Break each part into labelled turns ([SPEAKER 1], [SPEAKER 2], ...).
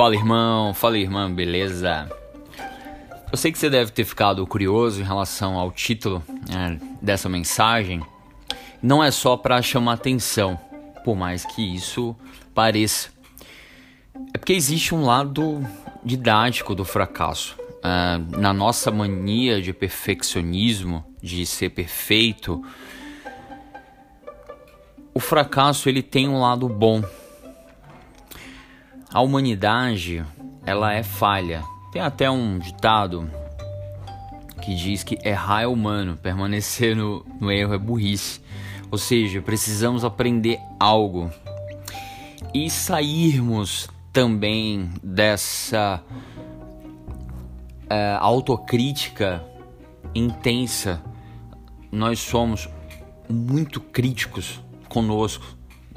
[SPEAKER 1] Fala irmão, fala irmã, beleza? Eu sei que você deve ter ficado curioso em relação ao título né, dessa mensagem. Não é só para chamar atenção, por mais que isso pareça. É porque existe um lado didático do fracasso. Uh, na nossa mania de perfeccionismo, de ser perfeito, o fracasso ele tem um lado bom. A humanidade, ela é falha. Tem até um ditado que diz que errar é humano, permanecer no, no erro é burrice. Ou seja, precisamos aprender algo e sairmos também dessa é, autocrítica intensa. Nós somos muito críticos conosco,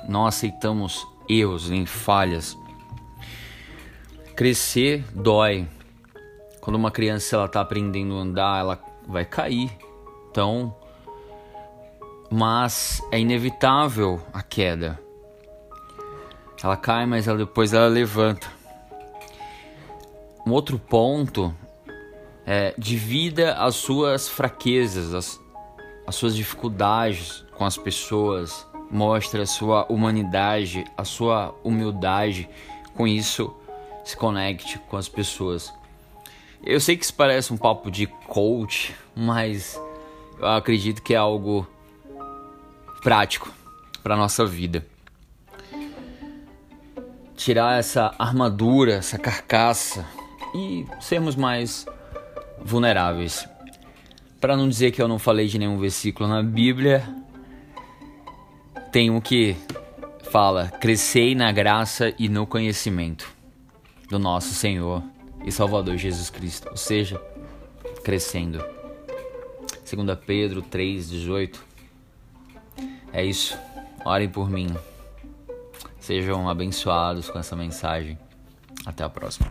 [SPEAKER 1] não aceitamos erros nem falhas. Crescer dói. Quando uma criança ela está aprendendo a andar, ela vai cair. Então, mas é inevitável a queda. Ela cai, mas ela, depois ela levanta. Um outro ponto é divida as suas fraquezas, as, as suas dificuldades com as pessoas, mostra a sua humanidade, a sua humildade. Com isso, se conecte com as pessoas. Eu sei que isso parece um papo de coach, mas eu acredito que é algo prático para nossa vida. Tirar essa armadura, essa carcaça e sermos mais vulneráveis. Para não dizer que eu não falei de nenhum versículo na Bíblia, tem um que fala: crescei na graça e no conhecimento do nosso Senhor e Salvador Jesus Cristo, ou seja, crescendo. 2 Pedro 3,18 é isso. Orem por mim. Sejam abençoados com essa mensagem. Até a próxima.